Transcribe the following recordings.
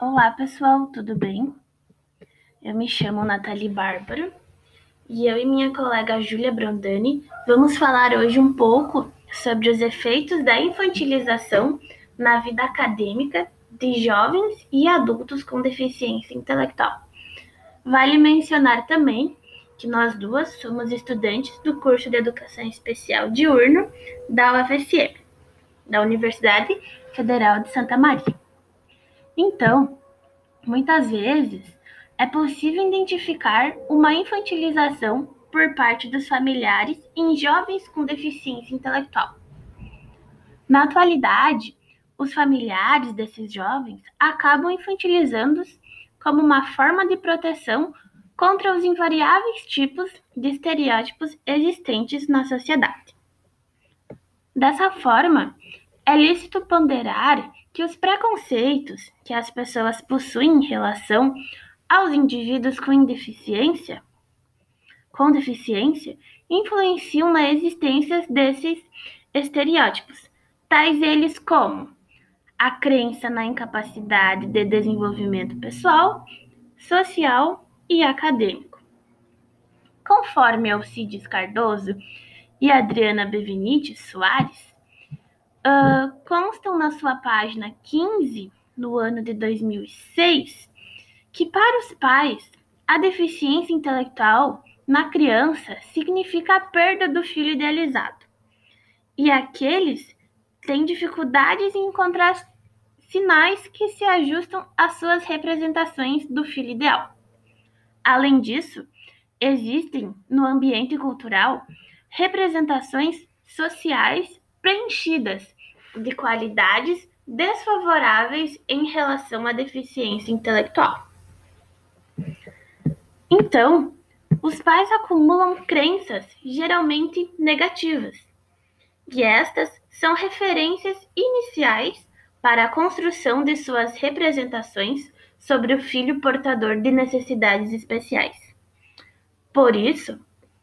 Olá, pessoal, tudo bem? Eu me chamo Nathalie Bárbara e eu e minha colega Júlia Brondani vamos falar hoje um pouco sobre os efeitos da infantilização na vida acadêmica de jovens e adultos com deficiência intelectual. Vale mencionar também que nós duas somos estudantes do curso de Educação Especial Diurno da UFSM, da Universidade Federal de Santa Maria. Então, muitas vezes é possível identificar uma infantilização por parte dos familiares em jovens com deficiência intelectual. Na atualidade, os familiares desses jovens acabam infantilizando-os como uma forma de proteção contra os invariáveis tipos de estereótipos existentes na sociedade. Dessa forma, é lícito ponderar que os preconceitos que as pessoas possuem em relação aos indivíduos com deficiência, com deficiência influenciam na existência desses estereótipos, tais eles como a crença na incapacidade de desenvolvimento pessoal, social e acadêmico. Conforme Alcides Cardoso e Adriana Bevinites Soares, uh, constam na sua página 15, no ano de 2006, que para os pais, a deficiência intelectual na criança significa a perda do filho idealizado. E aqueles têm dificuldades em encontrar sinais que se ajustam às suas representações do filho ideal. Além disso, existem no ambiente cultural representações sociais preenchidas de qualidades desfavoráveis em relação à deficiência intelectual. Então, os pais acumulam crenças geralmente negativas, e estas são referências iniciais para a construção de suas representações sobre o filho portador de necessidades especiais. Por isso,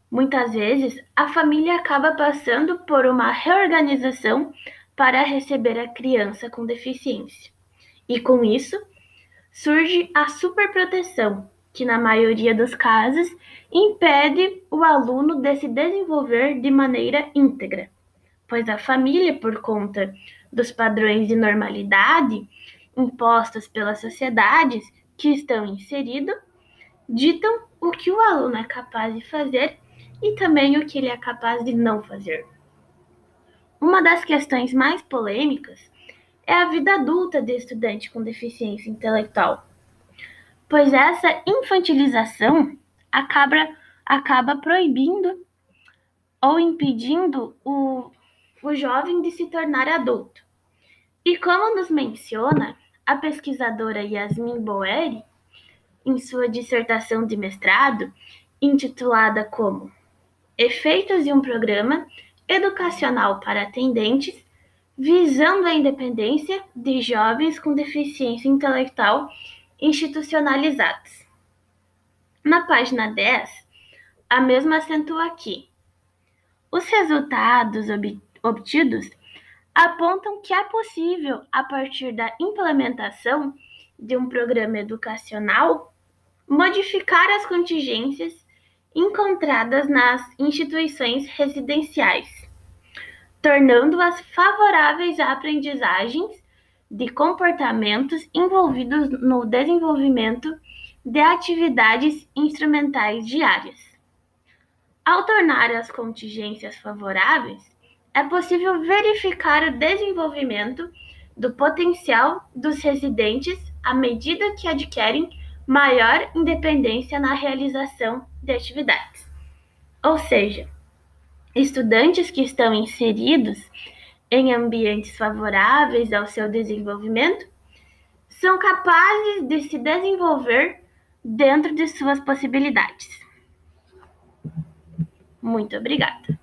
muitas vezes a família acaba passando por uma reorganização para receber a criança com deficiência. E com isso, surge a superproteção, que na maioria dos casos impede o aluno de se desenvolver de maneira íntegra, pois a família, por conta dos padrões de normalidade impostos pelas sociedades que estão inseridos, ditam o que o aluno é capaz de fazer e também o que ele é capaz de não fazer. Uma das questões mais polêmicas é a vida adulta de estudante com deficiência intelectual, pois essa infantilização acaba, acaba proibindo ou impedindo o, o jovem de se tornar adulto. E como nos menciona a pesquisadora Yasmin Boeri, em sua dissertação de mestrado, intitulada como Efeitos de um Programa educacional para atendentes, visando a independência de jovens com deficiência intelectual institucionalizados. Na página 10, a mesma acentua aqui. Os resultados obtidos apontam que é possível, a partir da implementação de um programa educacional, modificar as contingências encontradas nas instituições residenciais, tornando-as favoráveis a aprendizagens de comportamentos envolvidos no desenvolvimento de atividades instrumentais diárias. Ao tornar as contingências favoráveis, é possível verificar o desenvolvimento do potencial dos residentes à medida que adquirem maior independência na realização de atividades. Ou seja, estudantes que estão inseridos em ambientes favoráveis ao seu desenvolvimento são capazes de se desenvolver dentro de suas possibilidades. Muito obrigada.